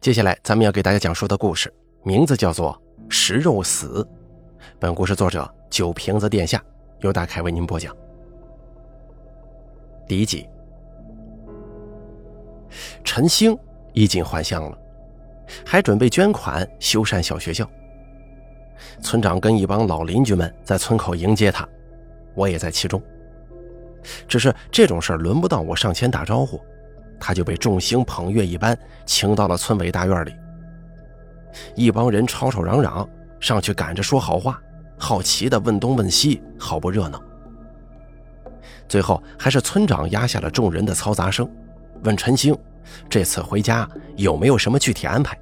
接下来咱们要给大家讲述的故事，名字叫做《食肉死》。本故事作者酒瓶子殿下，由大凯为您播讲。第一集，陈星衣锦还乡了，还准备捐款修缮小学校。村长跟一帮老邻居们在村口迎接他，我也在其中。只是这种事轮不到我上前打招呼。他就被众星捧月一般请到了村委大院里，一帮人吵吵嚷嚷，上去赶着说好话，好奇的问东问西，好不热闹。最后还是村长压下了众人的嘈杂声，问陈星：“这次回家有没有什么具体安排？”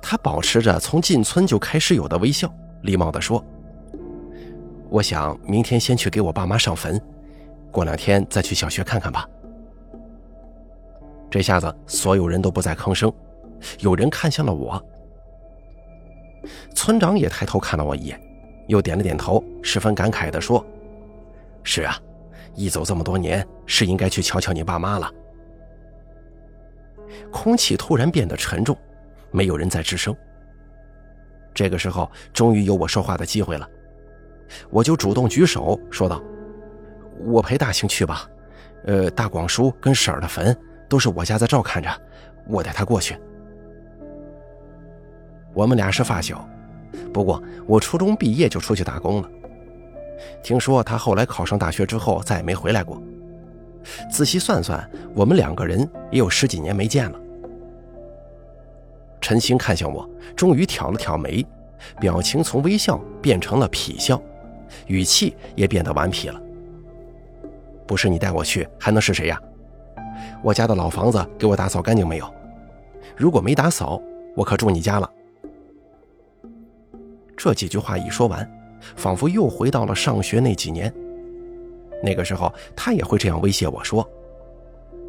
他保持着从进村就开始有的微笑，礼貌地说：“我想明天先去给我爸妈上坟。”过两天再去小学看看吧。这下子所有人都不再吭声，有人看向了我。村长也抬头看了我一眼，又点了点头，十分感慨地说：“是啊，一走这么多年，是应该去瞧瞧你爸妈了。”空气突然变得沉重，没有人再吱声。这个时候，终于有我说话的机会了，我就主动举手说道。我陪大兴去吧，呃，大广叔跟婶儿的坟都是我家在照看着，我带他过去。我们俩是发小，不过我初中毕业就出去打工了。听说他后来考上大学之后再也没回来过。仔细算算，我们两个人也有十几年没见了。陈星看向我，终于挑了挑眉，表情从微笑变成了痞笑，语气也变得顽皮了。不是你带我去，还能是谁呀？我家的老房子给我打扫干净没有？如果没打扫，我可住你家了。这几句话一说完，仿佛又回到了上学那几年。那个时候，他也会这样威胁我说：“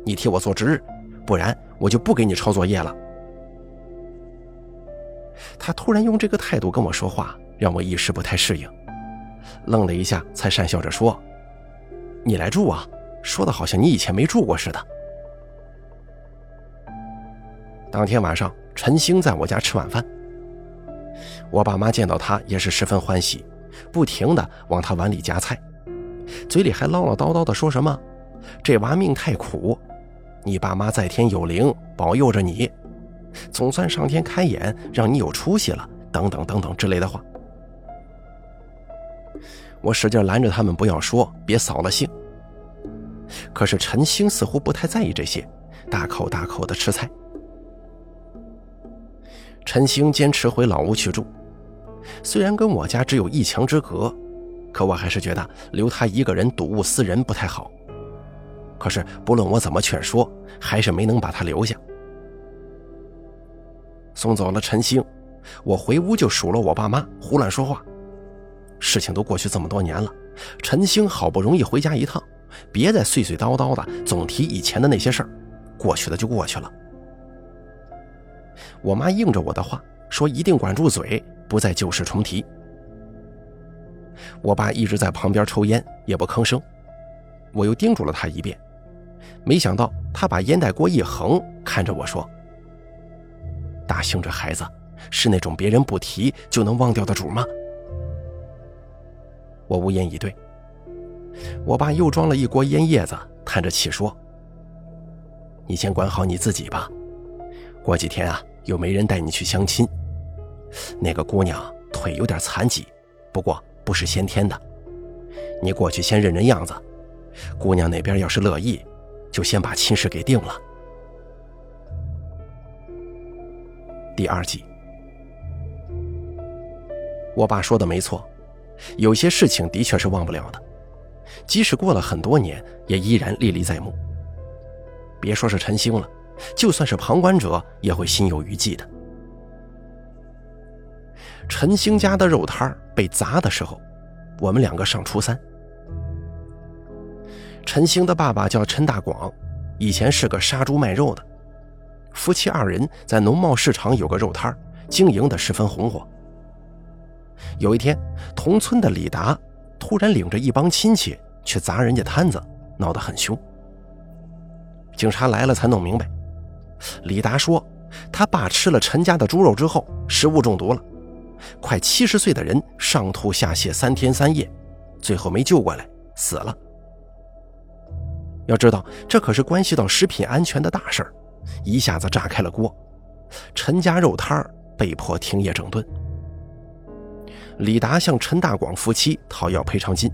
你替我做值日，不然我就不给你抄作业了。”他突然用这个态度跟我说话，让我一时不太适应，愣了一下，才讪笑着说。你来住啊？说的好像你以前没住过似的。当天晚上，陈星在我家吃晚饭。我爸妈见到他也是十分欢喜，不停的往他碗里夹菜，嘴里还唠唠叨叨的说什么：“这娃命太苦，你爸妈在天有灵，保佑着你，总算上天开眼，让你有出息了。”等等等等之类的话。我使劲拦着他们不要说，别扫了兴。可是陈星似乎不太在意这些，大口大口的吃菜。陈星坚持回老屋去住，虽然跟我家只有一墙之隔，可我还是觉得留他一个人睹物思人不太好。可是不论我怎么劝说，还是没能把他留下。送走了陈星，我回屋就数落我爸妈胡乱说话。事情都过去这么多年了，陈星好不容易回家一趟，别再碎碎叨叨的，总提以前的那些事儿，过去的就过去了。我妈应着我的话，说一定管住嘴，不再旧事重提。我爸一直在旁边抽烟，也不吭声。我又叮嘱了他一遍，没想到他把烟袋锅一横，看着我说：“大兴这孩子，是那种别人不提就能忘掉的主吗？”我无言以对。我爸又装了一锅烟叶子，叹着气说：“你先管好你自己吧，过几天啊，又没人带你去相亲。那个姑娘腿有点残疾，不过不是先天的。你过去先认认样子，姑娘那边要是乐意，就先把亲事给定了。”第二季，我爸说的没错。有些事情的确是忘不了的，即使过了很多年，也依然历历在目。别说是陈星了，就算是旁观者也会心有余悸的。陈星家的肉摊被砸的时候，我们两个上初三。陈星的爸爸叫陈大广，以前是个杀猪卖肉的，夫妻二人在农贸市场有个肉摊经营的十分红火。有一天，同村的李达突然领着一帮亲戚去砸人家摊子，闹得很凶。警察来了才弄明白，李达说，他爸吃了陈家的猪肉之后，食物中毒了，快七十岁的人上吐下泻三天三夜，最后没救过来，死了。要知道，这可是关系到食品安全的大事儿，一下子炸开了锅。陈家肉摊儿被迫停业整顿。李达向陈大广夫妻讨要赔偿金，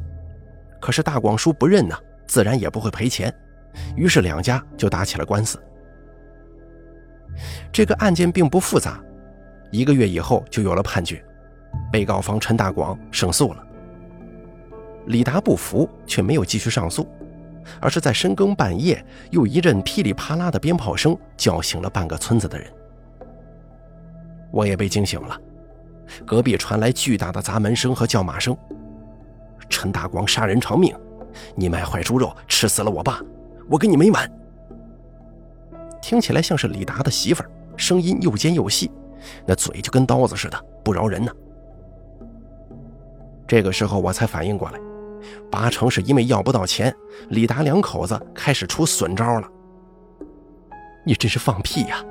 可是大广叔不认呢，自然也不会赔钱，于是两家就打起了官司。这个案件并不复杂，一个月以后就有了判决，被告方陈大广胜诉了。李达不服，却没有继续上诉。而是在深更半夜，又一阵噼里啪啦的鞭炮声叫醒了半个村子的人。我也被惊醒了，隔壁传来巨大的砸门声和叫骂声。陈大光杀人偿命，你卖坏猪肉吃死了我爸，我跟你没完！听起来像是李达的媳妇儿，声音又尖又细，那嘴就跟刀子似的，不饶人呢。这个时候我才反应过来。八成是因为要不到钱，李达两口子开始出损招了。你真是放屁呀！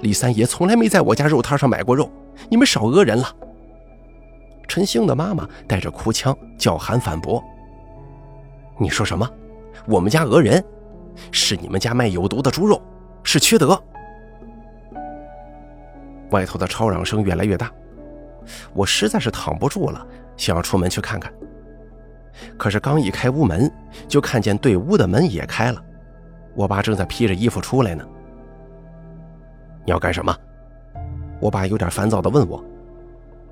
李三爷从来没在我家肉摊上买过肉，你们少讹人了。陈兴的妈妈带着哭腔叫喊反驳：“你说什么？我们家讹人？是你们家卖有毒的猪肉，是缺德！”外头的吵嚷声越来越大，我实在是躺不住了，想要出门去看看。可是刚一开屋门，就看见对屋的门也开了，我爸正在披着衣服出来呢。你要干什么？我爸有点烦躁地问我。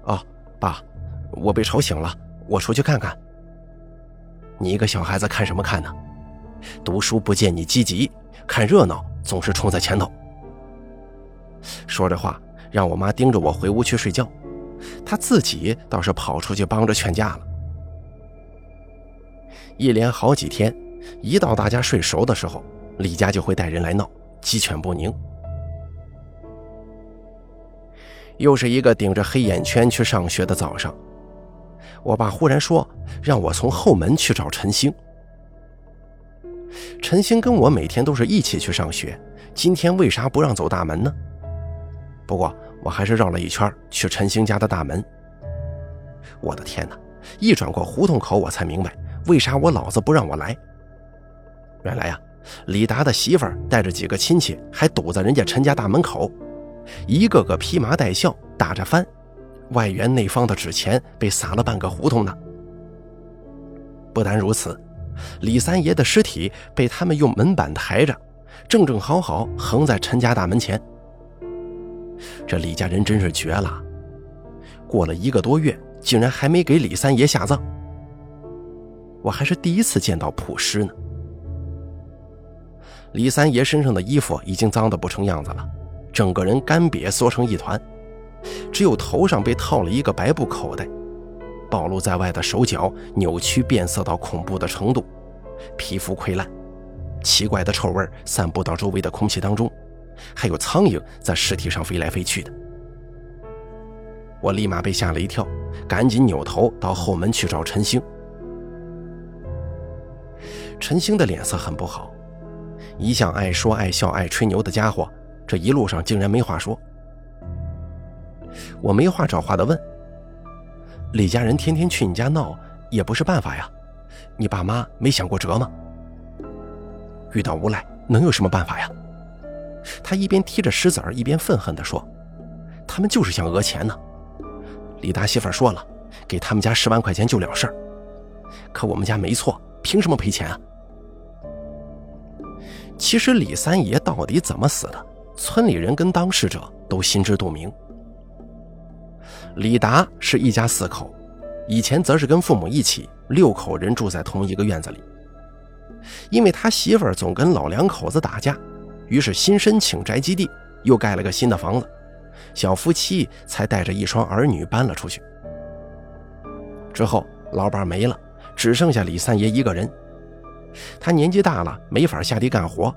哦，爸，我被吵醒了，我出去看看。你一个小孩子看什么看呢？读书不见你积极，看热闹总是冲在前头。说着话，让我妈盯着我回屋去睡觉，她自己倒是跑出去帮着劝架了。一连好几天，一到大家睡熟的时候，李家就会带人来闹，鸡犬不宁。又是一个顶着黑眼圈去上学的早上，我爸忽然说让我从后门去找陈星。陈星跟我每天都是一起去上学，今天为啥不让走大门呢？不过我还是绕了一圈去陈星家的大门。我的天哪！一转过胡同口，我才明白。为啥我老子不让我来？原来呀，李达的媳妇带着几个亲戚还堵在人家陈家大门口，一个个披麻戴孝，打着幡，外圆内方的纸钱被撒了半个胡同呢。不单如此，李三爷的尸体被他们用门板抬着，正正好好横在陈家大门前。这李家人真是绝了，过了一个多月，竟然还没给李三爷下葬。我还是第一次见到普尸呢。李三爷身上的衣服已经脏得不成样子了，整个人干瘪缩成一团，只有头上被套了一个白布口袋，暴露在外的手脚扭曲变色到恐怖的程度，皮肤溃烂，奇怪的臭味散布到周围的空气当中，还有苍蝇在尸体上飞来飞去的。我立马被吓了一跳，赶紧扭头到后门去找陈星。陈星的脸色很不好，一向爱说爱笑爱吹牛的家伙，这一路上竟然没话说。我没话找话的问：“李家人天天去你家闹，也不是办法呀，你爸妈没想过辙吗？”遇到无赖能有什么办法呀？他一边踢着石子儿，一边愤恨地说：“他们就是想讹钱呢。李大媳妇说了，给他们家十万块钱就了事儿，可我们家没错。”凭什么赔钱啊？其实李三爷到底怎么死的，村里人跟当事者都心知肚明。李达是一家四口，以前则是跟父母一起六口人住在同一个院子里。因为他媳妇儿总跟老两口子打架，于是新申请宅基地，又盖了个新的房子，小夫妻才带着一双儿女搬了出去。之后老伴没了。只剩下李三爷一个人，他年纪大了，没法下地干活，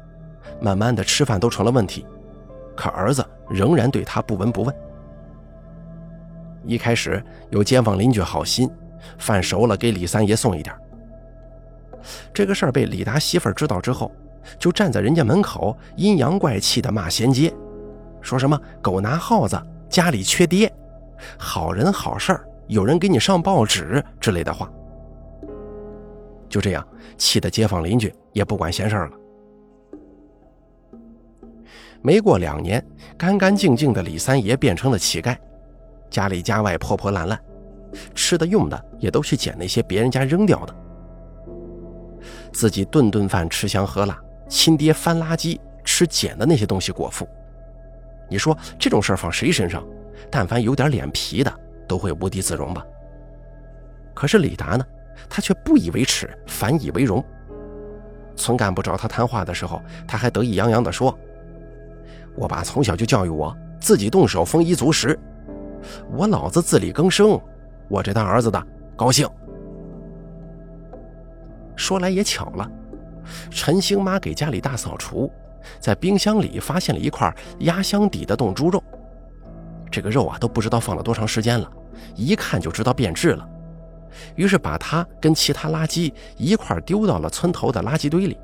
慢慢的吃饭都成了问题。可儿子仍然对他不闻不问。一开始有街坊邻居好心，饭熟了给李三爷送一点。这个事儿被李达媳妇儿知道之后，就站在人家门口阴阳怪气的骂贤街，说什么狗拿耗子，家里缺爹，好人好事儿有人给你上报纸之类的话。就这样，气得街坊邻居也不管闲事了。没过两年，干干净净的李三爷变成了乞丐，家里家外破破烂烂，吃的用的也都去捡那些别人家扔掉的。自己顿顿饭吃香喝辣，亲爹翻垃圾吃捡的那些东西果腹。你说这种事儿放谁身上，但凡有点脸皮的都会无地自容吧？可是李达呢，他却不以为耻，反以为荣。村干部找他谈话的时候，他还得意洋洋地说：“我爸从小就教育我，自己动手丰衣足食。我老子自力更生，我这当儿子的高兴。”说来也巧了，陈星妈给家里大扫除，在冰箱里发现了一块压箱底的冻猪肉。这个肉啊，都不知道放了多长时间了，一看就知道变质了。于是把它跟其他垃圾一块丢到了村头的垃圾堆里。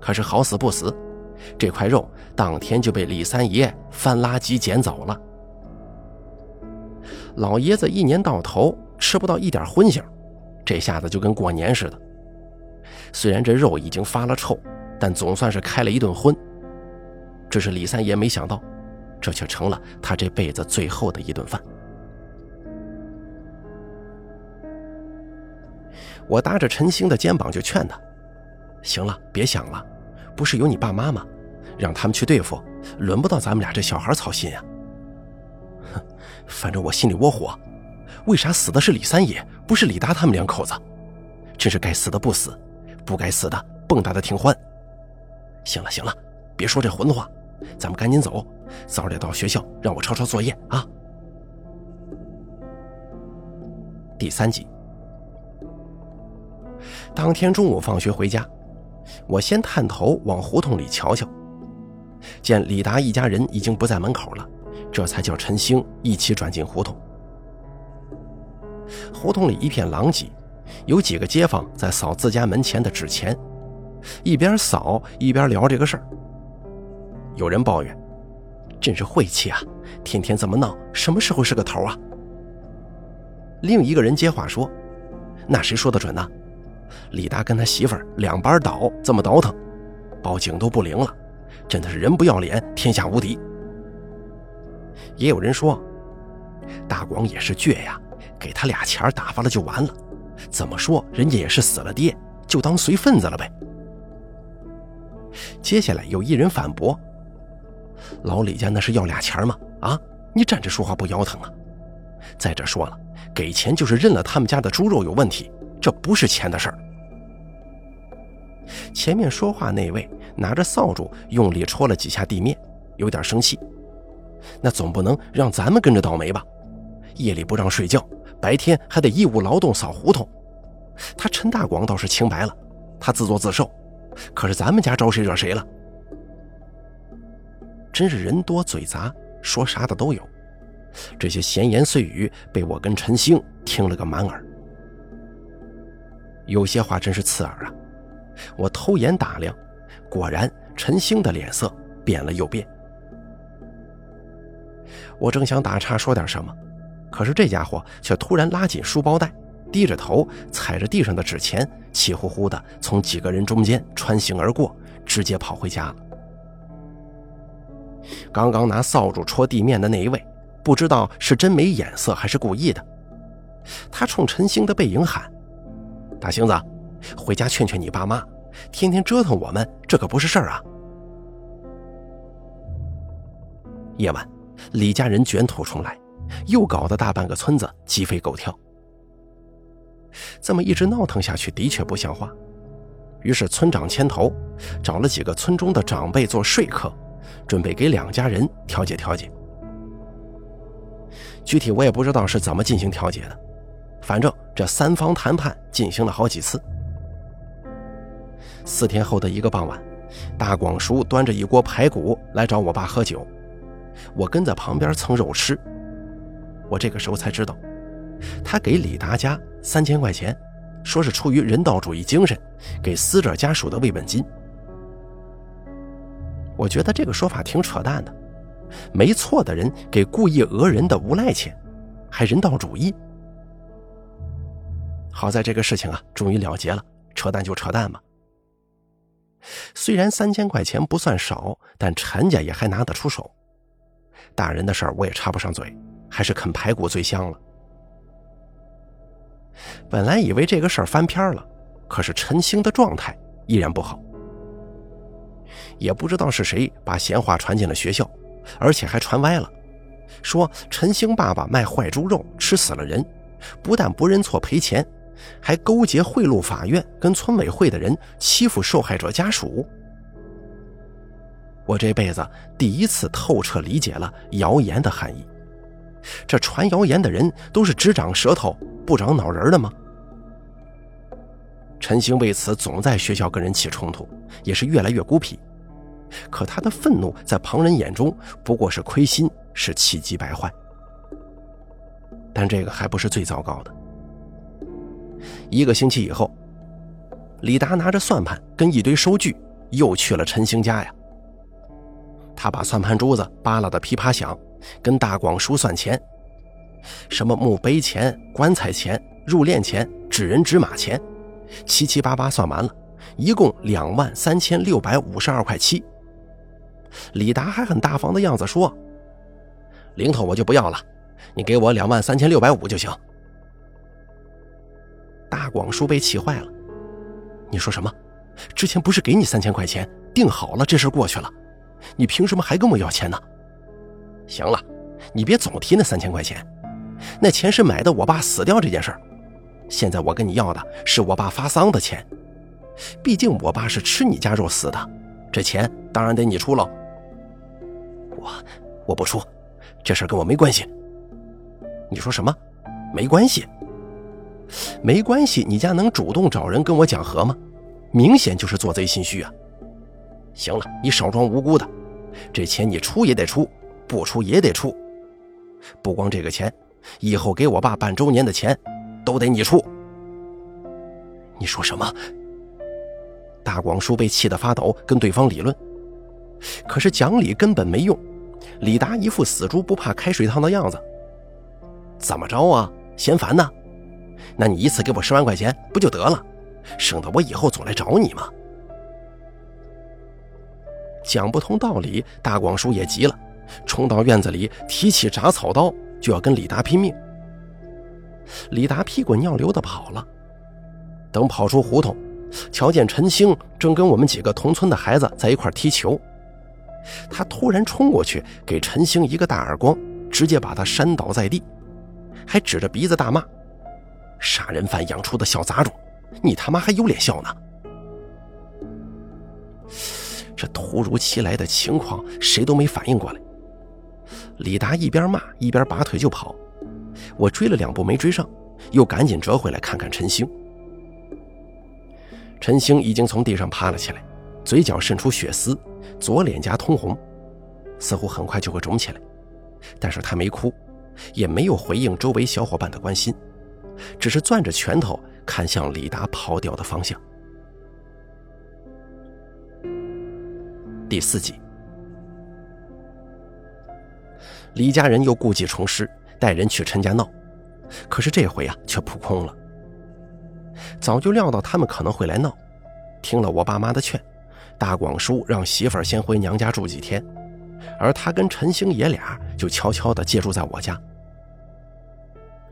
可是好死不死，这块肉当天就被李三爷翻垃圾捡走了。老爷子一年到头吃不到一点荤腥。这下子就跟过年似的。虽然这肉已经发了臭，但总算是开了一顿荤。只是李三爷没想到，这却成了他这辈子最后的一顿饭。我搭着陈星的肩膀就劝他：“行了，别想了，不是有你爸妈吗？让他们去对付，轮不到咱们俩这小孩操心呀。”哼，反正我心里窝火。为啥死的是李三爷，不是李达他们两口子？真是该死的不死，不该死的蹦跶的挺欢。行了行了，别说这混话，咱们赶紧走，早点到学校让我抄抄作业啊。第三集，当天中午放学回家，我先探头往胡同里瞧瞧，见李达一家人已经不在门口了，这才叫陈星一起转进胡同。胡同里一片狼藉，有几个街坊在扫自家门前的纸钱，一边扫一边聊这个事儿。有人抱怨：“真是晦气啊，天天这么闹，什么时候是个头啊？”另一个人接话说：“那谁说的准呢？李达跟他媳妇儿两班倒，这么倒腾，报警都不灵了，真的是人不要脸，天下无敌。”也有人说：“大广也是倔呀。”给他俩钱打发了就完了，怎么说人家也是死了爹，就当随份子了呗。接下来有一人反驳：“老李家那是要俩钱吗？啊，你站着说话不腰疼啊？再者说了，给钱就是认了他们家的猪肉有问题，这不是钱的事儿。”前面说话那位拿着扫帚用力戳了几下地面，有点生气。那总不能让咱们跟着倒霉吧？夜里不让睡觉。白天还得义务劳动扫胡同，他陈大广倒是清白了，他自作自受。可是咱们家招谁惹谁了？真是人多嘴杂，说啥的都有。这些闲言碎语被我跟陈星听了个满耳。有些话真是刺耳啊！我偷眼打量，果然陈星的脸色变了又变。我正想打岔说点什么。可是这家伙却突然拉紧书包带，低着头踩着地上的纸钱，气呼呼地从几个人中间穿行而过，直接跑回家了。刚刚拿扫帚戳地面的那一位，不知道是真没眼色还是故意的，他冲陈星的背影喊：“大星子，回家劝劝你爸妈，天天折腾我们，这可不是事儿啊！”夜晚，李家人卷土重来。又搞得大半个村子鸡飞狗跳，这么一直闹腾下去的确不像话。于是村长牵头，找了几个村中的长辈做说客，准备给两家人调解调解。具体我也不知道是怎么进行调解的，反正这三方谈判进行了好几次。四天后的一个傍晚，大广叔端着一锅排骨来找我爸喝酒，我跟在旁边蹭肉吃。我这个时候才知道，他给李达家三千块钱，说是出于人道主义精神，给死者家属的慰问金，我觉得这个说法挺扯淡的。没错的人给故意讹人的无赖钱，还人道主义。好在这个事情啊，终于了结了，扯淡就扯淡吧。虽然三千块钱不算少，但陈家也还拿得出手。大人的事儿我也插不上嘴，还是啃排骨最香了。本来以为这个事儿翻篇了，可是陈星的状态依然不好。也不知道是谁把闲话传进了学校，而且还传歪了，说陈星爸爸卖坏猪肉吃死了人，不但不认错赔钱。还勾结贿赂法院跟村委会的人，欺负受害者家属。我这辈子第一次透彻理解了谣言的含义。这传谣言的人都是只长舌头不长脑仁的吗？陈星为此总在学校跟人起冲突，也是越来越孤僻。可他的愤怒在旁人眼中不过是亏心，是气急败坏。但这个还不是最糟糕的。一个星期以后，李达拿着算盘跟一堆收据又去了陈兴家呀。他把算盘珠子扒拉的噼啪响，跟大广叔算钱，什么墓碑钱、棺材钱、入殓钱、纸人纸马钱，七七八八算完了，一共两万三千六百五十二块七。李达还很大方的样子说：“零头我就不要了，你给我两万三千六百五就行。”大广叔被气坏了，你说什么？之前不是给你三千块钱，定好了，这事过去了，你凭什么还跟我要钱呢？行了，你别总提那三千块钱，那钱是买的我爸死掉这件事儿。现在我跟你要的是我爸发丧的钱，毕竟我爸是吃你家肉死的，这钱当然得你出喽。我我不出，这事跟我没关系。你说什么？没关系？没关系，你家能主动找人跟我讲和吗？明显就是做贼心虚啊！行了，你少装无辜的，这钱你出也得出，不出也得出。不光这个钱，以后给我爸办周年的钱，都得你出。你说什么？大广叔被气得发抖，跟对方理论。可是讲理根本没用，李达一副死猪不怕开水烫的样子。怎么着啊？嫌烦呢？那你一次给我十万块钱不就得了，省得我以后总来找你吗？讲不通道理，大广叔也急了，冲到院子里，提起铡草刀就要跟李达拼命。李达屁滚尿流的跑了，等跑出胡同，瞧见陈星正跟我们几个同村的孩子在一块踢球，他突然冲过去给陈星一个大耳光，直接把他扇倒在地，还指着鼻子大骂。杀人犯养出的小杂种，你他妈还有脸笑呢？这突如其来的情况，谁都没反应过来。李达一边骂一边拔腿就跑，我追了两步没追上，又赶紧折回来看看陈星。陈星已经从地上爬了起来，嘴角渗出血丝，左脸颊通红，似乎很快就会肿起来。但是他没哭，也没有回应周围小伙伴的关心。只是攥着拳头看向李达跑掉的方向。第四集，李家人又故技重施，带人去陈家闹，可是这回啊却扑空了。早就料到他们可能会来闹，听了我爸妈的劝，大广叔让媳妇儿先回娘家住几天，而他跟陈星爷俩就悄悄地借住在我家。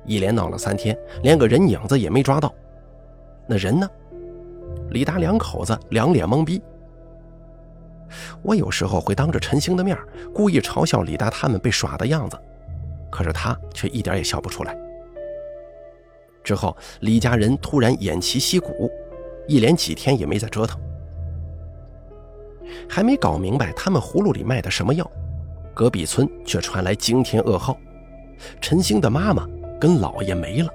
一连闹了三天，连个人影子也没抓到。那人呢？李达两口子两脸懵逼。我有时候会当着陈星的面故意嘲笑李达他们被耍的样子，可是他却一点也笑不出来。之后，李家人突然偃旗息鼓，一连几天也没再折腾。还没搞明白他们葫芦里卖的什么药，隔壁村却传来惊天噩耗：陈星的妈妈。跟老爷没了。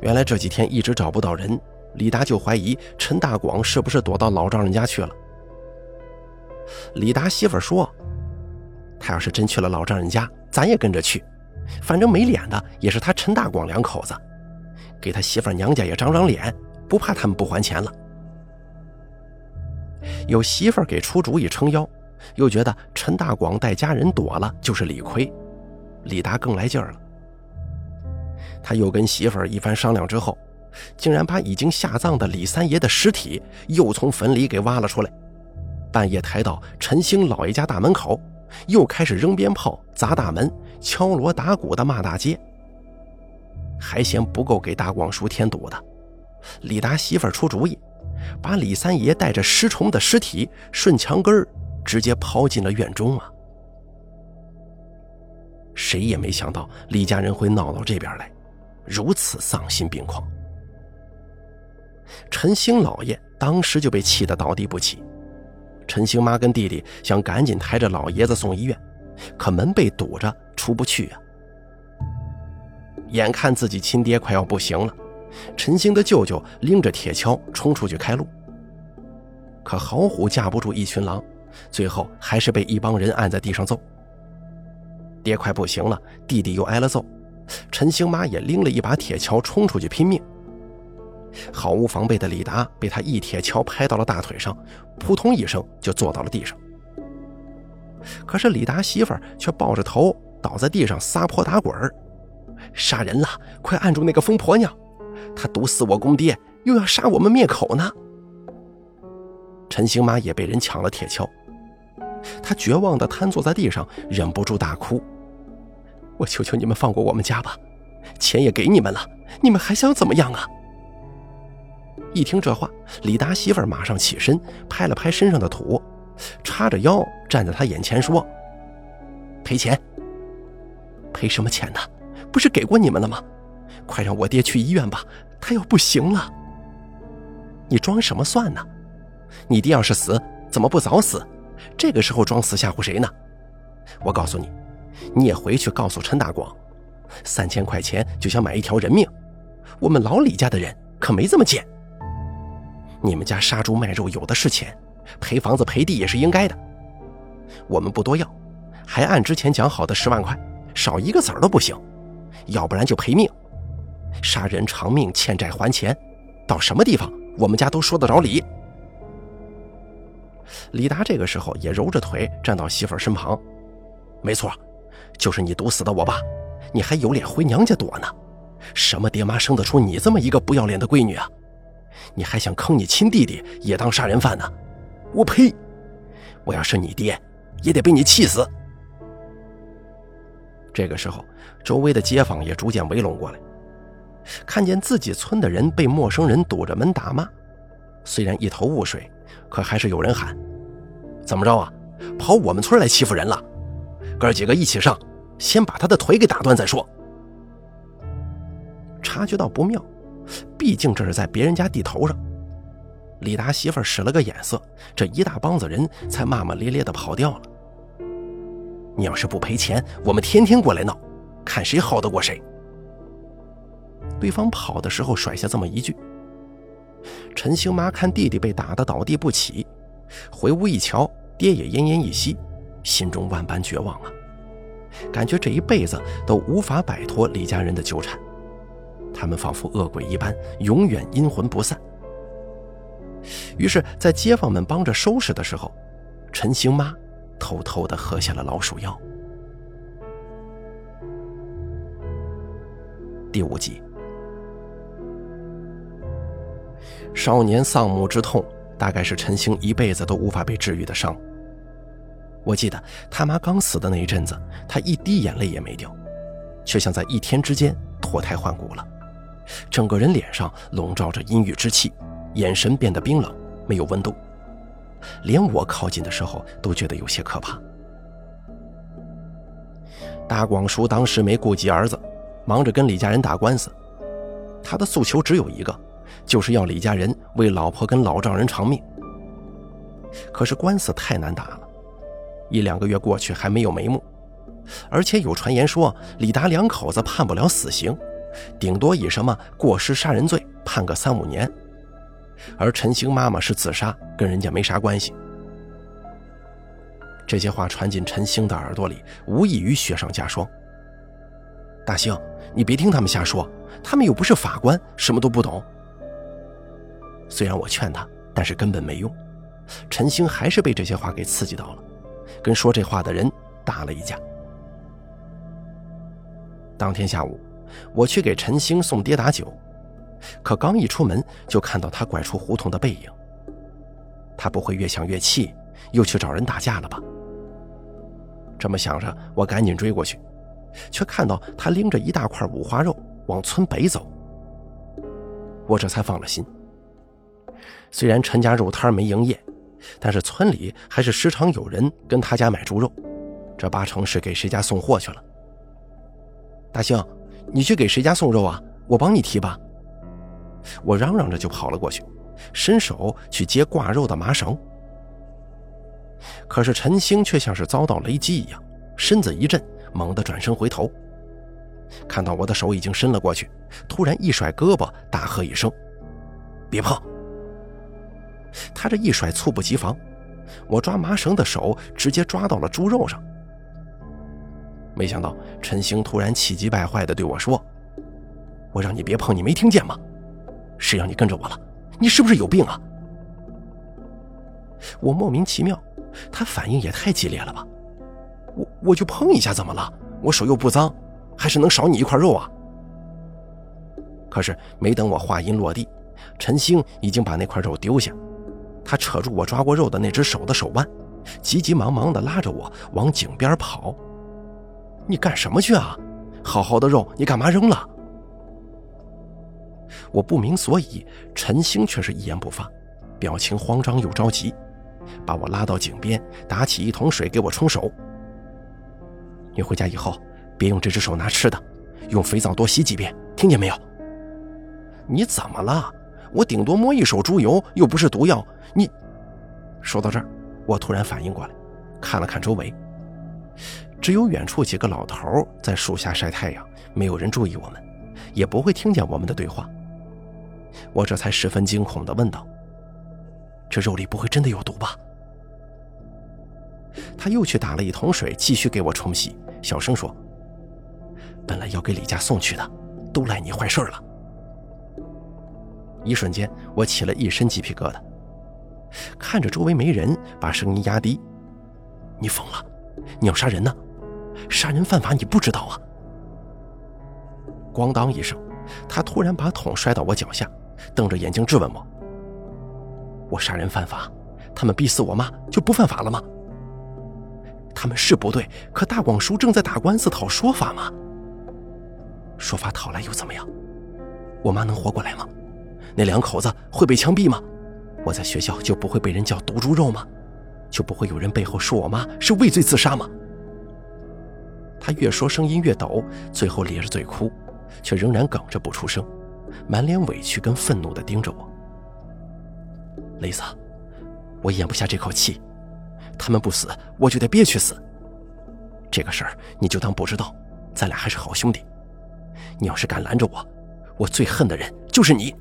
原来这几天一直找不到人，李达就怀疑陈大广是不是躲到老丈人家去了。李达媳妇说：“他要是真去了老丈人家，咱也跟着去，反正没脸的也是他陈大广两口子，给他媳妇娘家也长长脸，不怕他们不还钱了。”有媳妇给出主意撑腰，又觉得陈大广带家人躲了就是理亏，李达更来劲儿了。他又跟媳妇儿一番商量之后，竟然把已经下葬的李三爷的尸体又从坟里给挖了出来，半夜抬到陈兴老爷家大门口，又开始扔鞭炮、砸大门、敲锣打鼓的骂大街，还嫌不够给大广叔添堵的。李达媳妇儿出主意，把李三爷带着尸虫的尸体顺墙根儿直接抛进了院中啊！谁也没想到李家人会闹到这边来，如此丧心病狂。陈兴老爷当时就被气得倒地不起，陈兴妈跟弟弟想赶紧抬着老爷子送医院，可门被堵着，出不去啊！眼看自己亲爹快要不行了。陈兴的舅舅拎着铁锹冲出去开路，可好虎架不住一群狼，最后还是被一帮人按在地上揍。爹快不行了，弟弟又挨了揍，陈兴妈也拎了一把铁锹冲出去拼命。毫无防备的李达被他一铁锹拍到了大腿上，扑通一声就坐到了地上。可是李达媳妇儿却抱着头倒在地上撒泼打滚儿：“杀人了！快按住那个疯婆娘！”她毒死我公爹，又要杀我们灭口呢。陈兴妈也被人抢了铁锹，她绝望地瘫坐在地上，忍不住大哭：“我求求你们放过我们家吧，钱也给你们了，你们还想怎么样啊？”一听这话，李达媳妇马上起身，拍了拍身上的土，叉着腰站在他眼前说：“赔钱？赔什么钱呢？不是给过你们了吗？”快让我爹去医院吧，他要不行了。你装什么蒜呢？你爹要是死，怎么不早死？这个时候装死吓唬谁呢？我告诉你，你也回去告诉陈大广，三千块钱就想买一条人命，我们老李家的人可没这么贱。你们家杀猪卖肉有的是钱，赔房子赔地也是应该的。我们不多要，还按之前讲好的十万块，少一个子儿都不行，要不然就赔命。杀人偿命，欠债还钱，到什么地方我们家都说得着理。李达这个时候也揉着腿站到媳妇儿身旁，没错，就是你毒死的我爸，你还有脸回娘家躲呢？什么爹妈生得出你这么一个不要脸的闺女啊？你还想坑你亲弟弟也当杀人犯呢？我呸！我要是你爹，也得被你气死。这个时候，周围的街坊也逐渐围拢过来。看见自己村的人被陌生人堵着门打骂，虽然一头雾水，可还是有人喊：“怎么着啊？跑我们村来欺负人了？哥几个一起上，先把他的腿给打断再说。”察觉到不妙，毕竟这是在别人家地头上，李达媳妇使了个眼色，这一大帮子人才骂骂咧咧的跑掉了。你要是不赔钱，我们天天过来闹，看谁耗得过谁。对方跑的时候甩下这么一句，陈兴妈看弟弟被打得倒地不起，回屋一瞧，爹也奄奄一息，心中万般绝望啊，感觉这一辈子都无法摆脱李家人的纠缠，他们仿佛恶鬼一般，永远阴魂不散。于是，在街坊们帮着收拾的时候，陈兴妈偷偷地喝下了老鼠药。第五集。少年丧母之痛，大概是陈兴一辈子都无法被治愈的伤。我记得他妈刚死的那一阵子，他一滴眼泪也没掉，却像在一天之间脱胎换骨了，整个人脸上笼罩着阴郁之气，眼神变得冰冷，没有温度，连我靠近的时候都觉得有些可怕。大广叔当时没顾及儿子，忙着跟李家人打官司，他的诉求只有一个。就是要李家人为老婆跟老丈人偿命。可是官司太难打了，一两个月过去还没有眉目，而且有传言说李达两口子判不了死刑，顶多以什么过失杀人罪判个三五年。而陈星妈妈是自杀，跟人家没啥关系。这些话传进陈星的耳朵里，无异于雪上加霜。大兴，你别听他们瞎说，他们又不是法官，什么都不懂。虽然我劝他，但是根本没用。陈星还是被这些话给刺激到了，跟说这话的人打了一架。当天下午，我去给陈星送爹打酒，可刚一出门就看到他拐出胡同的背影。他不会越想越气，又去找人打架了吧？这么想着，我赶紧追过去，却看到他拎着一大块五花肉往村北走。我这才放了心。虽然陈家肉摊没营业，但是村里还是时常有人跟他家买猪肉，这八成是给谁家送货去了。大兴，你去给谁家送肉啊？我帮你提吧。我嚷嚷着就跑了过去，伸手去接挂肉的麻绳。可是陈星却像是遭到雷击一样，身子一震，猛地转身回头，看到我的手已经伸了过去，突然一甩胳膊，大喝一声：“别碰！”他这一甩猝不及防，我抓麻绳的手直接抓到了猪肉上。没想到陈星突然气急败坏地对我说：“我让你别碰，你没听见吗？谁让你跟着我了？你是不是有病啊？”我莫名其妙，他反应也太激烈了吧？我我就碰一下怎么了？我手又不脏，还是能少你一块肉啊？可是没等我话音落地，陈星已经把那块肉丢下，他扯住我抓过肉的那只手的手腕，急急忙忙地拉着我往井边跑。你干什么去啊？好好的肉，你干嘛扔了？我不明所以，陈星却是一言不发，表情慌张又着急，把我拉到井边，打起一桶水给我冲手。你回家以后别用这只手拿吃的，用肥皂多洗几遍，听见没有？你怎么了？我顶多摸一手猪油，又不是毒药。你……说到这儿，我突然反应过来，看了看周围。只有远处几个老头在树下晒太阳，没有人注意我们，也不会听见我们的对话。我这才十分惊恐地问道：“这肉里不会真的有毒吧？”他又去打了一桶水，继续给我冲洗，小声说：“本来要给李家送去的，都赖你坏事了。”一瞬间，我起了一身鸡皮疙瘩，看着周围没人，把声音压低：“你疯了？你要杀人呢？”杀人犯法，你不知道啊！咣当一声，他突然把桶摔到我脚下，瞪着眼睛质问我：“我杀人犯法，他们逼死我妈就不犯法了吗？他们是不对，可大广叔正在打官司讨说法嘛。说法讨来又怎么样？我妈能活过来吗？那两口子会被枪毙吗？我在学校就不会被人叫毒猪肉吗？就不会有人背后说我妈是畏罪自杀吗？”他越说声音越抖，最后咧着嘴哭，却仍然哽着不出声，满脸委屈跟愤怒地盯着我。雷子，我咽不下这口气，他们不死，我就得憋屈死。这个事儿你就当不知道，咱俩还是好兄弟。你要是敢拦着我，我最恨的人就是你。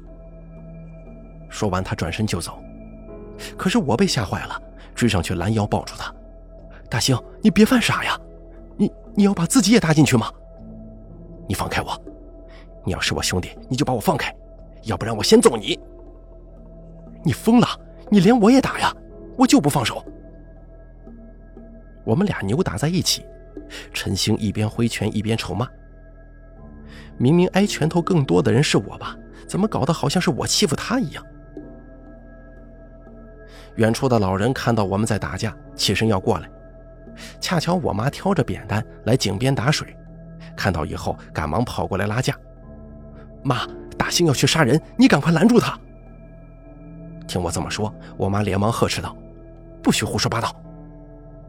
说完，他转身就走，可是我被吓坏了，追上去拦腰抱住他。大兴，你别犯傻呀！你你要把自己也搭进去吗？你放开我！你要是我兄弟，你就把我放开，要不然我先揍你！你疯了！你连我也打呀！我就不放手！我们俩扭打在一起，陈星一边挥拳一边臭骂：“明明挨拳头更多的人是我吧？怎么搞得好像是我欺负他一样？”远处的老人看到我们在打架，起身要过来。恰巧我妈挑着扁担来井边打水，看到以后赶忙跑过来拉架。妈，大兴要去杀人，你赶快拦住他！听我这么说，我妈连忙呵斥道：“不许胡说八道！”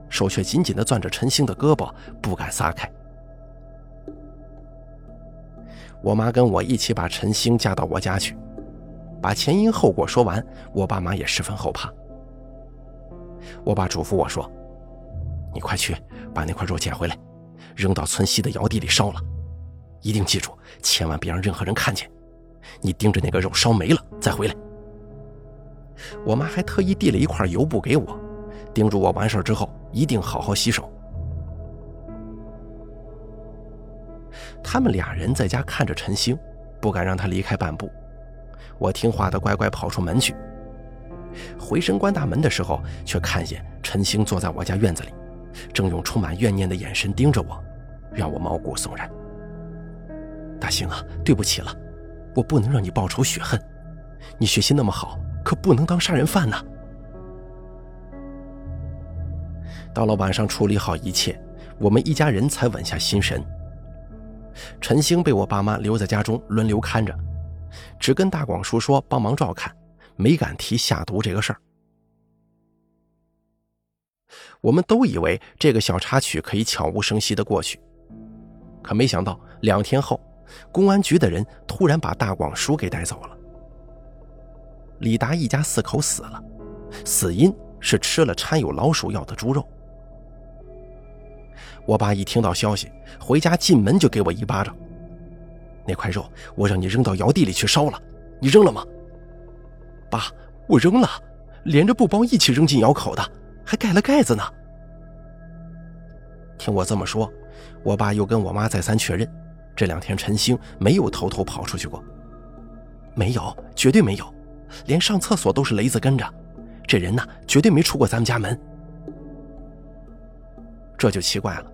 手却紧紧地攥着陈星的胳膊，不敢撒开。我妈跟我一起把陈星架到我家去，把前因后果说完，我爸妈也十分后怕。我爸嘱咐我说。你快去把那块肉捡回来，扔到村西的窑地里烧了。一定记住，千万别让任何人看见。你盯着那个肉烧没了再回来。我妈还特意递了一块油布给我，叮嘱我完事之后一定好好洗手。他们俩人在家看着陈星，不敢让他离开半步。我听话的乖乖跑出门去。回身关大门的时候，却看见陈星坐在我家院子里，正用充满怨念的眼神盯着我，让我毛骨悚然。大兴啊，对不起了，我不能让你报仇雪恨。你学习那么好，可不能当杀人犯呐。到了晚上，处理好一切，我们一家人才稳下心神。陈星被我爸妈留在家中轮流看着，只跟大广叔说帮忙照看，没敢提下毒这个事儿。我们都以为这个小插曲可以悄无声息的过去，可没想到两天后，公安局的人突然把大广叔给带走了。李达一家四口死了，死因是吃了掺有老鼠药的猪肉。我爸一听到消息，回家进门就给我一巴掌。那块肉我让你扔到窑地里去烧了，你扔了吗？爸，我扔了，连着布包一起扔进窑口的，还盖了盖子呢。听我这么说，我爸又跟我妈再三确认，这两天陈星没有偷偷跑出去过，没有，绝对没有，连上厕所都是雷子跟着，这人呢，绝对没出过咱们家门。这就奇怪了。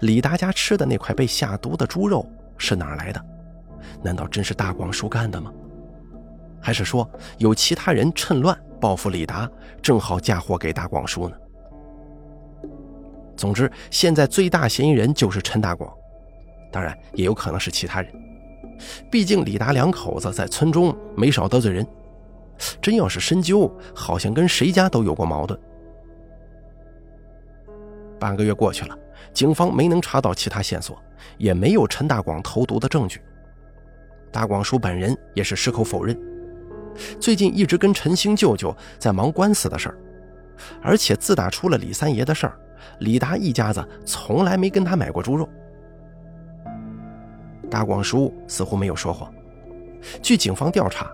李达家吃的那块被下毒的猪肉是哪儿来的？难道真是大广叔干的吗？还是说有其他人趁乱报复李达，正好嫁祸给大广叔呢？总之，现在最大嫌疑人就是陈大广，当然也有可能是其他人。毕竟李达两口子在村中没少得罪人，真要是深究，好像跟谁家都有过矛盾。半个月过去了。警方没能查到其他线索，也没有陈大广投毒的证据。大广叔本人也是矢口否认，最近一直跟陈兴舅舅在忙官司的事儿，而且自打出了李三爷的事儿，李达一家子从来没跟他买过猪肉。大广叔似乎没有说谎。据警方调查，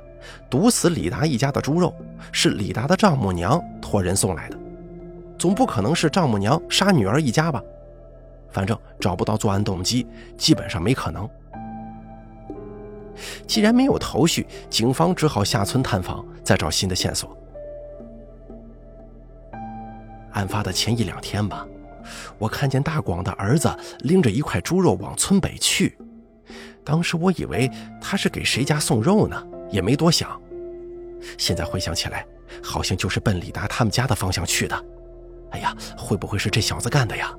毒死李达一家的猪肉是李达的丈母娘托人送来的，总不可能是丈母娘杀女儿一家吧？反正找不到作案动机，基本上没可能。既然没有头绪，警方只好下村探访，再找新的线索。案发的前一两天吧，我看见大广的儿子拎着一块猪肉往村北去，当时我以为他是给谁家送肉呢，也没多想。现在回想起来，好像就是奔李达他们家的方向去的。哎呀，会不会是这小子干的呀？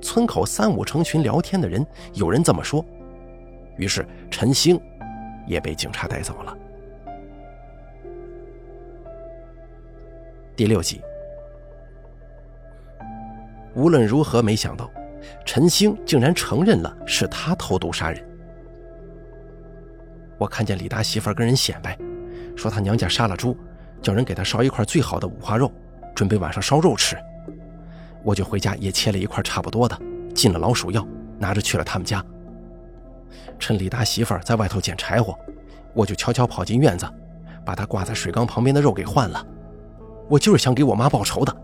村口三五成群聊天的人，有人这么说。于是陈星也被警察带走了。第六集，无论如何，没想到陈星竟然承认了是他偷毒杀人。我看见李大媳妇跟人显摆，说他娘家杀了猪，叫人给他烧一块最好的五花肉，准备晚上烧肉吃。我就回家也切了一块差不多的，进了老鼠药，拿着去了他们家。趁李大媳妇儿在外头捡柴火，我就悄悄跑进院子，把她挂在水缸旁边的肉给换了。我就是想给我妈报仇的。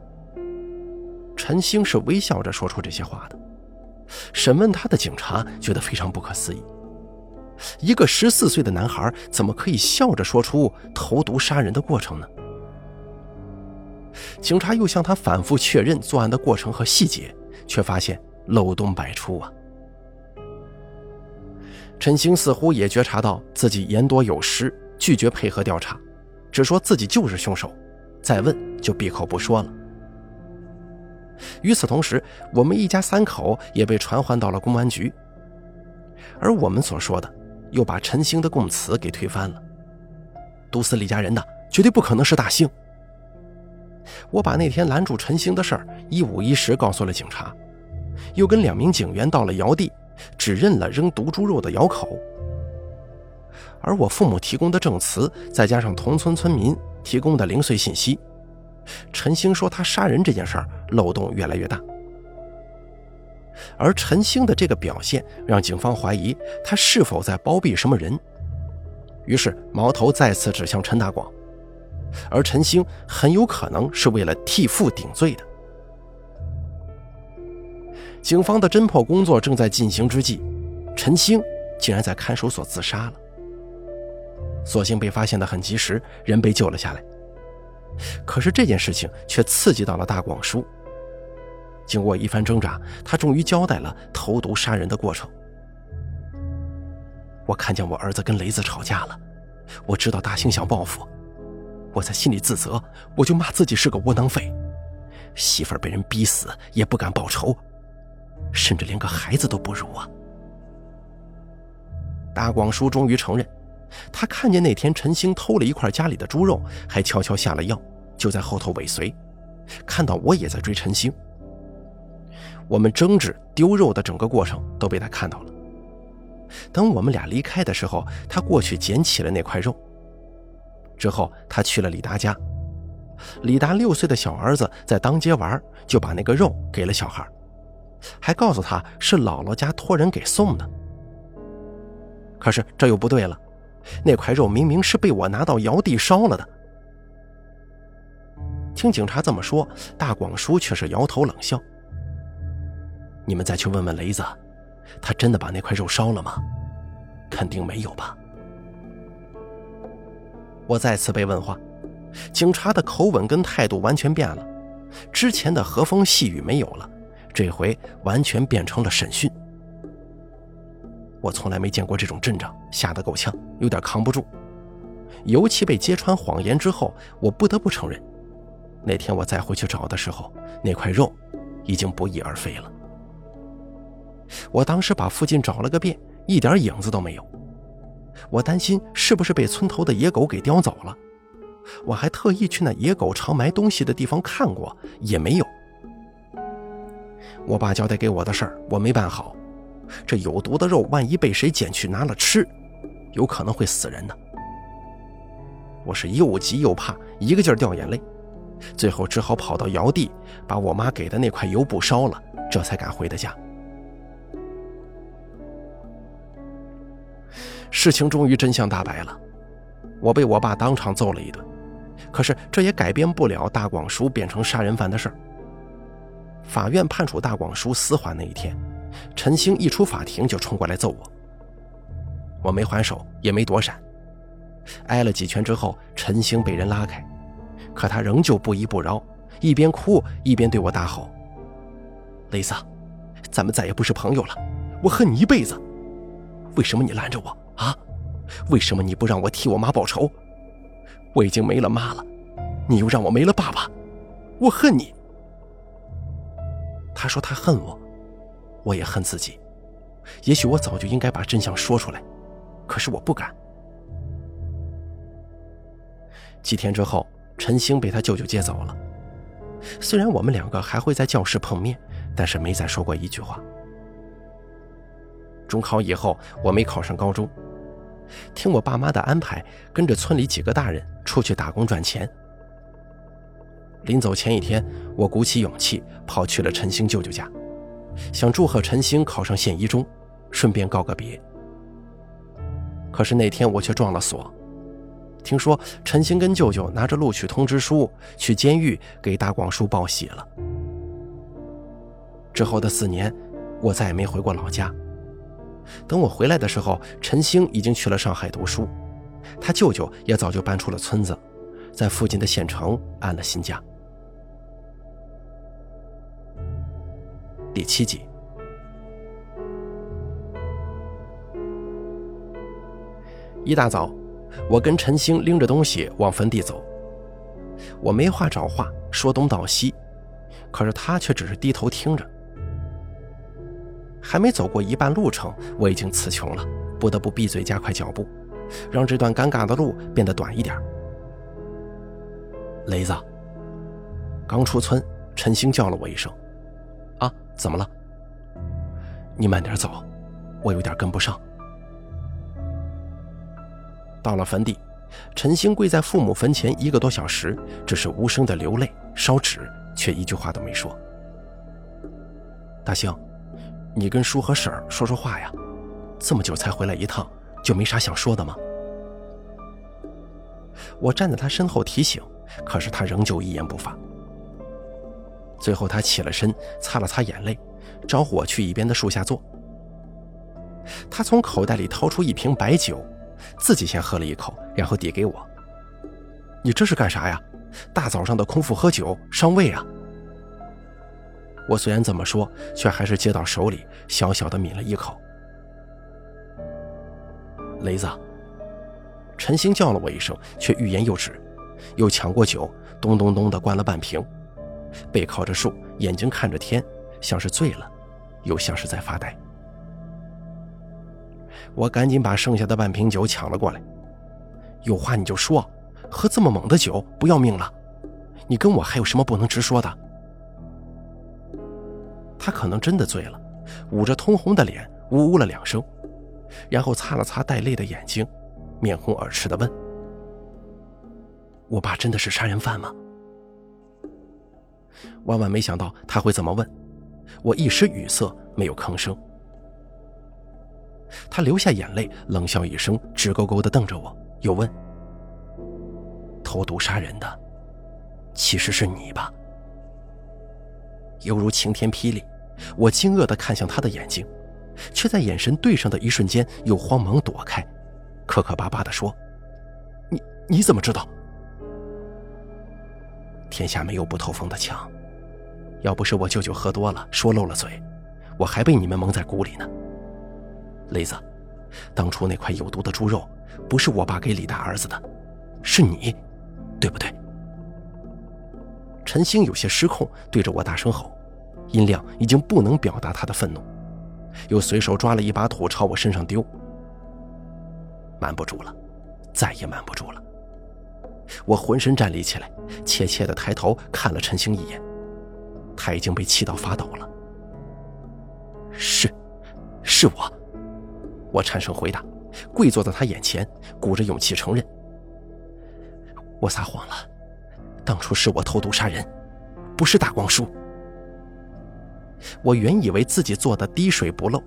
陈星是微笑着说出这些话的。审问他的警察觉得非常不可思议：一个十四岁的男孩怎么可以笑着说出投毒杀人的过程呢？警察又向他反复确认作案的过程和细节，却发现漏洞百出啊！陈星似乎也觉察到自己言多有失，拒绝配合调查，只说自己就是凶手，再问就闭口不说了。与此同时，我们一家三口也被传唤到了公安局，而我们所说的又把陈星的供词给推翻了。毒死李家人的绝对不可能是大兴。我把那天拦住陈星的事儿一五一十告诉了警察，又跟两名警员到了窑地，指认了扔毒猪肉的窑口。而我父母提供的证词，再加上同村村民提供的零碎信息，陈星说他杀人这件事儿漏洞越来越大。而陈星的这个表现，让警方怀疑他是否在包庇什么人，于是矛头再次指向陈大广。而陈星很有可能是为了替父顶罪的。警方的侦破工作正在进行之际，陈星竟然在看守所自杀了。所幸被发现的很及时，人被救了下来。可是这件事情却刺激到了大广叔。经过一番挣扎，他终于交代了投毒杀人的过程。我看见我儿子跟雷子吵架了，我知道大兴想报复，我在心里自责，我就骂自己是个窝囊废，媳妇儿被人逼死也不敢报仇，甚至连个孩子都不如啊！大广叔终于承认，他看见那天陈星偷了一块家里的猪肉，还悄悄下了药，就在后头尾随，看到我也在追陈星。我们争执丢肉的整个过程都被他看到了。等我们俩离开的时候，他过去捡起了那块肉。之后，他去了李达家。李达六岁的小儿子在当街玩，就把那个肉给了小孩，还告诉他是姥姥家托人给送的。可是这又不对了，那块肉明明是被我拿到窑地烧了的。听警察这么说，大广叔却是摇头冷笑：“你们再去问问雷子。”他真的把那块肉烧了吗？肯定没有吧。我再次被问话，警察的口吻跟态度完全变了，之前的和风细雨没有了，这回完全变成了审讯。我从来没见过这种阵仗，吓得够呛，有点扛不住。尤其被揭穿谎言之后，我不得不承认，那天我再回去找的时候，那块肉已经不翼而飞了。我当时把附近找了个遍，一点影子都没有。我担心是不是被村头的野狗给叼走了。我还特意去那野狗常埋东西的地方看过，也没有。我爸交代给我的事儿我没办好，这有毒的肉万一被谁捡去拿了吃，有可能会死人呢。我是又急又怕，一个劲儿掉眼泪，最后只好跑到窑地，把我妈给的那块油布烧了，这才敢回的家。事情终于真相大白了，我被我爸当场揍了一顿，可是这也改变不了大广叔变成杀人犯的事儿。法院判处大广叔死缓那一天，陈星一出法庭就冲过来揍我，我没还手也没躲闪，挨了几拳之后，陈星被人拉开，可他仍旧不依不饶，一边哭一边对我大吼：“雷子，咱们再也不是朋友了，我恨你一辈子，为什么你拦着我？”啊！为什么你不让我替我妈报仇？我已经没了妈了，你又让我没了爸爸，我恨你。他说他恨我，我也恨自己。也许我早就应该把真相说出来，可是我不敢。几天之后，陈星被他舅舅接走了。虽然我们两个还会在教室碰面，但是没再说过一句话。中考以后，我没考上高中。听我爸妈的安排，跟着村里几个大人出去打工赚钱。临走前一天，我鼓起勇气跑去了陈星舅舅家，想祝贺陈星考上县一中，顺便告个别。可是那天我却撞了锁，听说陈星跟舅舅拿着录取通知书去监狱给大广叔报喜了。之后的四年，我再也没回过老家。等我回来的时候，陈星已经去了上海读书，他舅舅也早就搬出了村子，在附近的县城安了新家。第七集，一大早，我跟陈星拎着东西往坟地走，我没话找话，说东道西，可是他却只是低头听着。还没走过一半路程，我已经词穷了，不得不闭嘴加快脚步，让这段尴尬的路变得短一点。雷子，刚出村，陈星叫了我一声：“，怎么了？”你慢点走，我有点跟不上。到了坟地，陈星跪在父母坟前一个多小时，只是无声的流泪、烧纸，却一句话都没说。大兴。你跟叔和婶儿说说话呀，这么久才回来一趟，就没啥想说的吗？我站在他身后提醒，可是他仍旧一言不发。最后他起了身，擦了擦眼泪，招呼我去一边的树下坐。他从口袋里掏出一瓶白酒，自己先喝了一口，然后递给我：“你这是干啥呀？大早上的空腹喝酒伤胃啊！我虽然这么说，却还是接到手里，小小的抿了一口。雷子，陈星叫了我一声，却欲言又止，又抢过酒，咚咚咚的灌了半瓶，背靠着树，眼睛看着天，像是醉了，又像是在发呆。我赶紧把剩下的半瓶酒抢了过来，有话你就说，喝这么猛的酒不要命了？你跟我还有什么不能直说的？他可能真的醉了，捂着通红的脸，呜呜了两声，然后擦了擦带泪的眼睛，面红耳赤的问：“我爸真的是杀人犯吗？”万万没想到他会这么问，我一时语塞，没有吭声。他流下眼泪，冷笑一声，直勾勾的瞪着我，又问：“投毒杀人的，其实是你吧？”犹如晴天霹雳，我惊愕地看向他的眼睛，却在眼神对上的一瞬间又慌忙躲开，磕磕巴巴地说：“你你怎么知道？天下没有不透风的墙，要不是我舅舅喝多了说漏了嘴，我还被你们蒙在鼓里呢。雷子，当初那块有毒的猪肉不是我爸给李大儿子的，是你，对不对？”陈星有些失控，对着我大声吼，音量已经不能表达他的愤怒，又随手抓了一把土朝我身上丢。瞒不住了，再也瞒不住了。我浑身站立起来，怯怯地抬头看了陈星一眼，他已经被气到发抖了。是，是我。我颤声回答，跪坐在他眼前，鼓着勇气承认，我撒谎了。当初是我投毒杀人，不是大光叔。我原以为自己做的滴水不漏，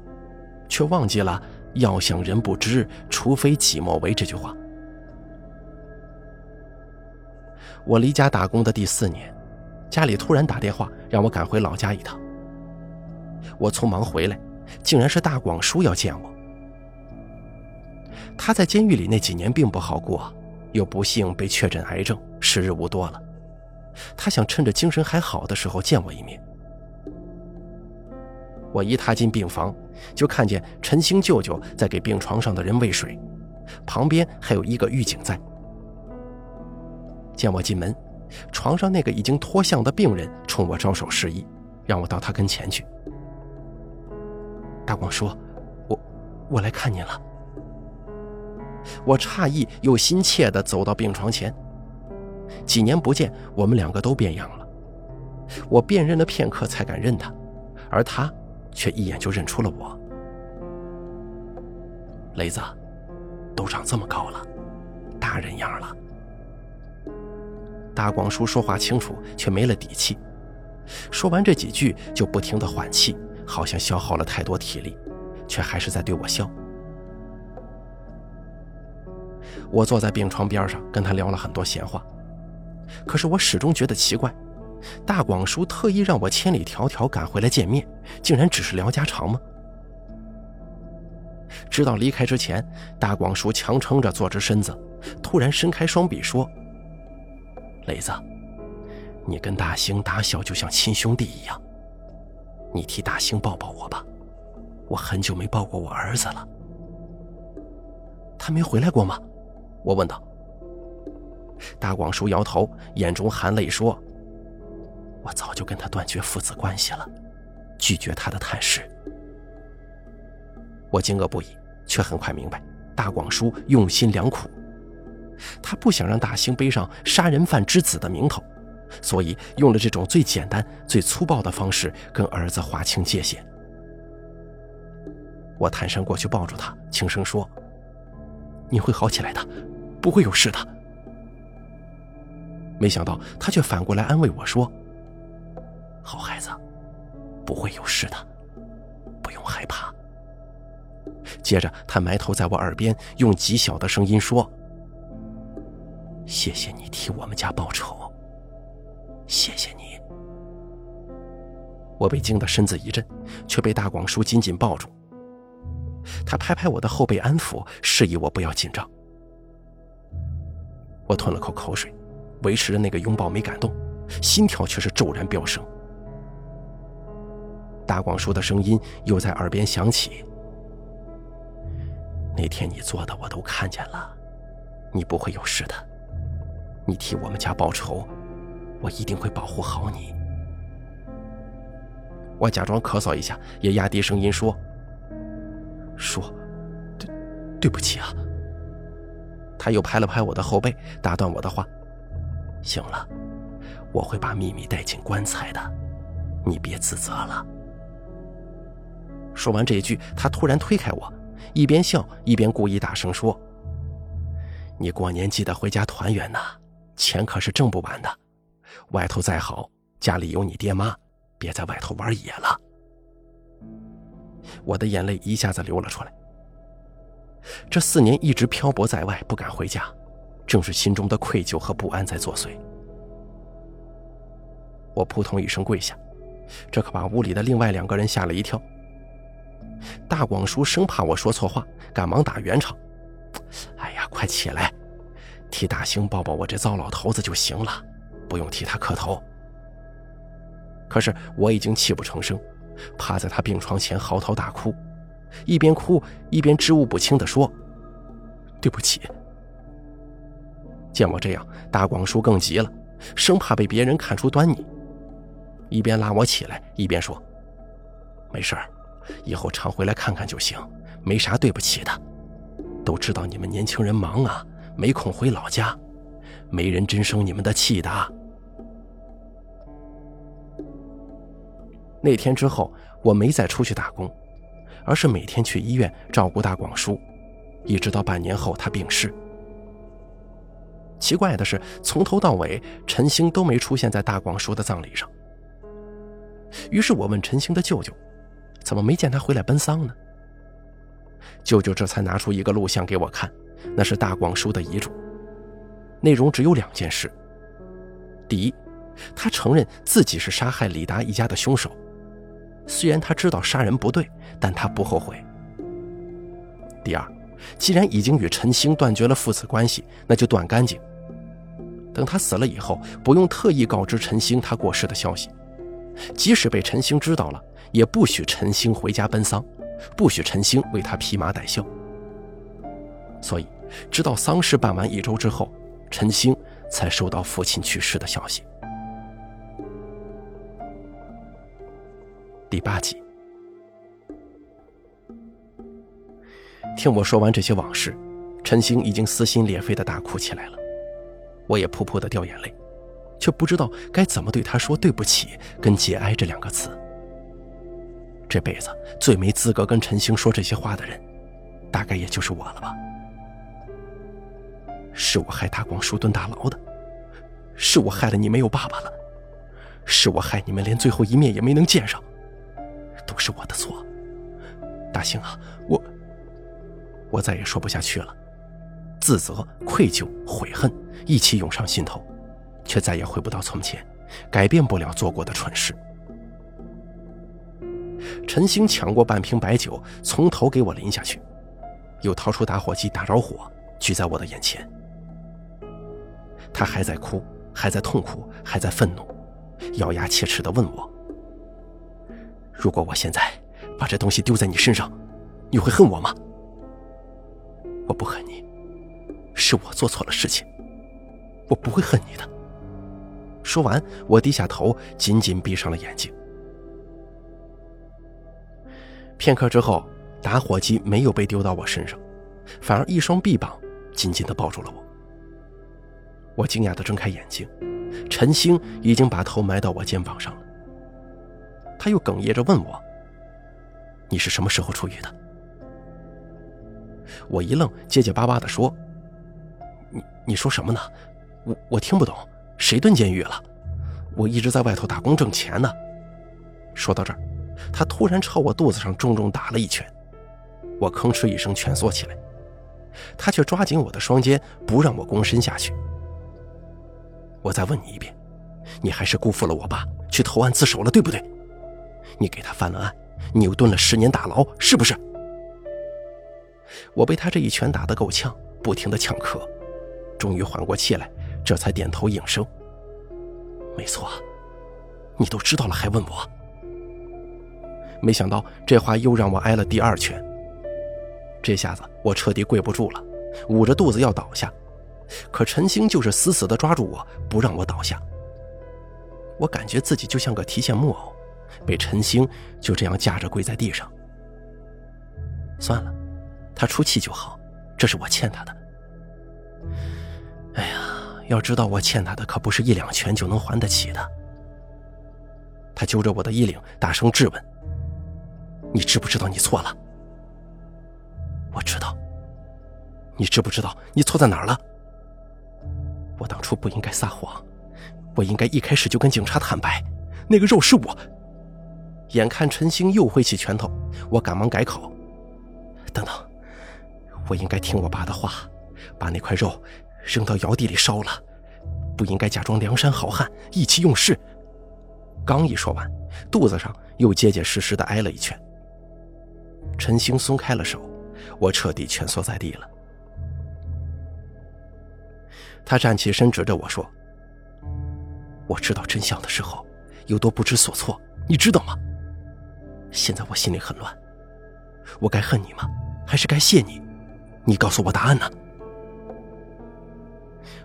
却忘记了“要想人不知，除非己莫为”这句话。我离家打工的第四年，家里突然打电话让我赶回老家一趟。我匆忙回来，竟然是大广叔要见我。他在监狱里那几年并不好过，又不幸被确诊癌症，时日无多了。他想趁着精神还好的时候见我一面。我一踏进病房，就看见陈星舅舅在给病床上的人喂水，旁边还有一个狱警在。见我进门，床上那个已经脱相的病人冲我招手示意，让我到他跟前去。大广说：“我，我来看您了。”我诧异又心切地走到病床前。几年不见，我们两个都变样了。我辨认了片刻才敢认他，而他却一眼就认出了我。雷子，都长这么高了，大人样了。大广叔说话清楚，却没了底气。说完这几句，就不停的缓气，好像消耗了太多体力，却还是在对我笑。我坐在病床边上，跟他聊了很多闲话。可是我始终觉得奇怪，大广叔特意让我千里迢迢赶回来见面，竟然只是聊家常吗？直到离开之前，大广叔强撑着坐直身子，突然伸开双臂说：“雷子，你跟大兴打小就像亲兄弟一样，你替大兴抱抱我吧，我很久没抱过我儿子了。”他没回来过吗？我问道。大广叔摇头，眼中含泪说：“我早就跟他断绝父子关系了，拒绝他的探视。”我惊愕不已，却很快明白，大广叔用心良苦，他不想让大兴背上杀人犯之子的名头，所以用了这种最简单、最粗暴的方式跟儿子划清界限。我探身过去抱住他，轻声说：“你会好起来的，不会有事的。”没想到他却反过来安慰我说：“好孩子，不会有事的，不用害怕。”接着他埋头在我耳边，用极小的声音说：“谢谢你替我们家报仇，谢谢你。”我被惊得身子一震，却被大广叔紧紧抱住。他拍拍我的后背安抚，示意我不要紧张。我吞了口口水。维持着那个拥抱没敢动，心跳却是骤然飙升。大广叔的声音又在耳边响起：“那天你做的我都看见了，你不会有事的。你替我们家报仇，我一定会保护好你。”我假装咳嗽一下，也压低声音说：“说，对，对不起啊。”他又拍了拍我的后背，打断我的话：“行了，我会把秘密带进棺材的，你别自责了。”说完这句，他突然推开我，一边笑一边故意大声说：“你过年记得回家团圆呐，钱可是挣不完的。外头再好，家里有你爹妈，别在外头玩野了。”我的眼泪一下子流了出来。这四年一直漂泊在外，不敢回家，正是心中的愧疚和不安在作祟。我扑通一声跪下，这可把屋里的另外两个人吓了一跳。大广叔生怕我说错话，赶忙打圆场：“哎呀，快起来，替大兴抱抱我这糟老头子就行了，不用替他磕头。”可是我已经泣不成声，趴在他病床前嚎啕大哭，一边哭一边支吾不清地说：“对不起。”见我这样，大广叔更急了，生怕被别人看出端倪，一边拉我起来，一边说：“没事儿。”以后常回来看看就行，没啥对不起的。都知道你们年轻人忙啊，没空回老家，没人真生你们的气的。那天之后，我没再出去打工，而是每天去医院照顾大广叔，一直到半年后他病逝。奇怪的是，从头到尾，陈星都没出现在大广叔的葬礼上。于是我问陈星的舅舅。怎么没见他回来奔丧呢？舅舅这才拿出一个录像给我看，那是大广叔的遗嘱，内容只有两件事：第一，他承认自己是杀害李达一家的凶手，虽然他知道杀人不对，但他不后悔；第二，既然已经与陈星断绝了父子关系，那就断干净。等他死了以后，不用特意告知陈星他过世的消息，即使被陈星知道了。也不许陈星回家奔丧，不许陈星为他披麻戴孝。所以，直到丧事办完一周之后，陈星才收到父亲去世的消息。第八集，听我说完这些往事，陈星已经撕心裂肺的大哭起来了，我也噗噗的掉眼泪，却不知道该怎么对他说对不起跟节哀这两个词。这辈子最没资格跟陈星说这些话的人，大概也就是我了吧。是我害大光叔蹲大牢的，是我害了你没有爸爸了，是我害你们连最后一面也没能见上，都是我的错。大兴啊，我我再也说不下去了，自责、愧疚、悔恨一起涌上心头，却再也回不到从前，改变不了做过的蠢事。陈星抢过半瓶白酒，从头给我淋下去，又掏出打火机打着火，举在我的眼前。他还在哭，还在痛苦，还在愤怒，咬牙切齿地问我：“如果我现在把这东西丢在你身上，你会恨我吗？”我不恨你，是我做错了事情，我不会恨你的。说完，我低下头，紧紧闭上了眼睛。片刻之后，打火机没有被丢到我身上，反而一双臂膀紧紧地抱住了我。我惊讶地睁开眼睛，陈星已经把头埋到我肩膀上了。他又哽咽着问我：“你是什么时候出狱的？”我一愣，结结巴巴地说：“你你说什么呢？我我听不懂，谁蹲监狱了？我一直在外头打工挣钱呢。”说到这儿。他突然朝我肚子上重重打了一拳，我吭哧一声蜷缩起来，他却抓紧我的双肩，不让我躬身下去。我再问你一遍，你还是辜负了我爸，去投案自首了，对不对？你给他犯了案，你又蹲了十年大牢，是不是？我被他这一拳打得够呛，不停的呛咳，终于缓过气来，这才点头应声。没错，你都知道了还问我？没想到这话又让我挨了第二拳。这下子我彻底跪不住了，捂着肚子要倒下，可陈星就是死死地抓住我，不让我倒下。我感觉自己就像个提线木偶，被陈星就这样架着跪在地上。算了，他出气就好，这是我欠他的。哎呀，要知道我欠他的可不是一两拳就能还得起的。他揪着我的衣领，大声质问：“你知不知道你错了？”我知道。你知不知道你错在哪儿了？我当初不应该撒谎，我应该一开始就跟警察坦白，那个肉是我。眼看陈星又挥起拳头，我赶忙改口。等等，我应该听我爸的话，把那块肉扔到窑地里烧了，不应该假装梁山好汉，意气用事。刚一说完，肚子上又结结实实的挨了一拳。陈星松开了手，我彻底蜷缩在地了。他站起身，指着我说：“我知道真相的时候，有多不知所措，你知道吗？现在我心里很乱，我该恨你吗？”还是该谢你，你告诉我答案呢？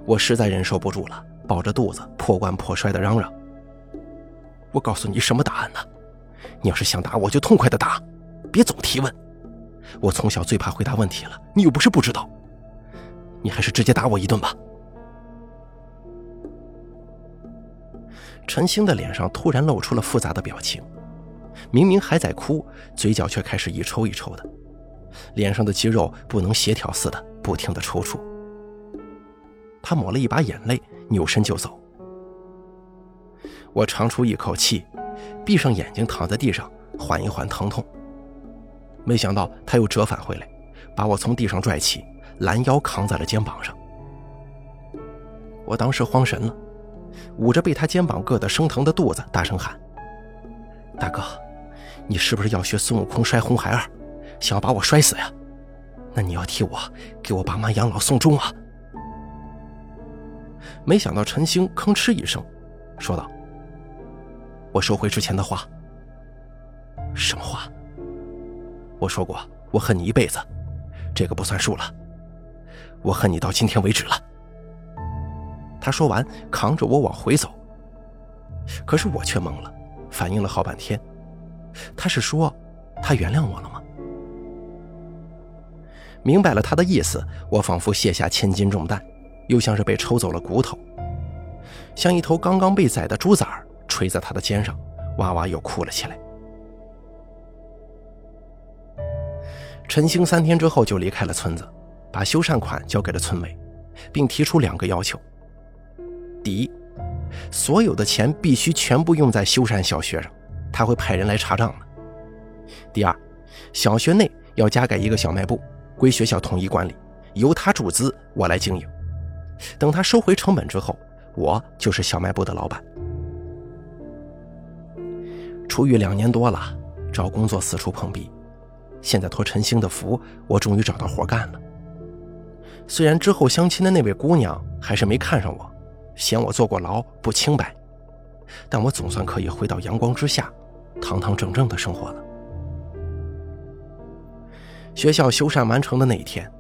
我实在忍受不住了，抱着肚子破罐破摔的嚷嚷：“我告诉你什么答案呢？你要是想打我就痛快的打，别总提问。我从小最怕回答问题了，你又不是不知道。你还是直接打我一顿吧。”陈星的脸上突然露出了复杂的表情，明明还在哭，嘴角却开始一抽一抽的。脸上的肌肉不能协调似的，不停的抽搐。他抹了一把眼泪，扭身就走。我长出一口气，闭上眼睛躺在地上缓一缓疼痛。没想到他又折返回来，把我从地上拽起，拦腰扛在了肩膀上。我当时慌神了，捂着被他肩膀硌得生疼的肚子，大声喊：“大哥，你是不是要学孙悟空摔红孩儿？”想要把我摔死呀？那你要替我给我爸妈养老送终啊！没想到陈星吭哧一声，说道：“我收回之前的话。什么话？我说过我恨你一辈子，这个不算数了。我恨你到今天为止了。”他说完，扛着我往回走。可是我却懵了，反应了好半天。他是说他原谅我了吗？明白了他的意思，我仿佛卸下千斤重担，又像是被抽走了骨头，像一头刚刚被宰的猪崽儿垂在他的肩上，哇哇又哭了起来。陈星三天之后就离开了村子，把修缮款交给了村委，并提出两个要求：第一，所有的钱必须全部用在修缮小学上，他会派人来查账的；第二，小学内要加盖一个小卖部。归学校统一管理，由他注资，我来经营。等他收回成本之后，我就是小卖部的老板。出狱两年多了，找工作四处碰壁，现在托陈星的福，我终于找到活干了。虽然之后相亲的那位姑娘还是没看上我，嫌我坐过牢不清白，但我总算可以回到阳光之下，堂堂正正的生活了。学校修缮完成的那一天，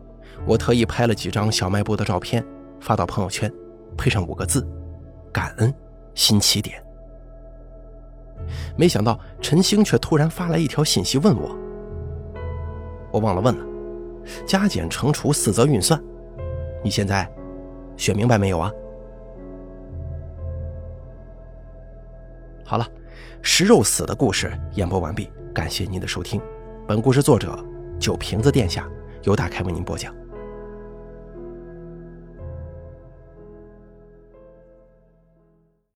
我特意拍了几张小卖部的照片，发到朋友圈，配上五个字：“感恩，新起点。”没想到陈星却突然发来一条信息问我：“我忘了问了，加减乘除四则运算，你现在学明白没有啊？”好了，食肉死的故事演播完毕，感谢您的收听。本故事作者。酒瓶子殿下，由大开为您播讲。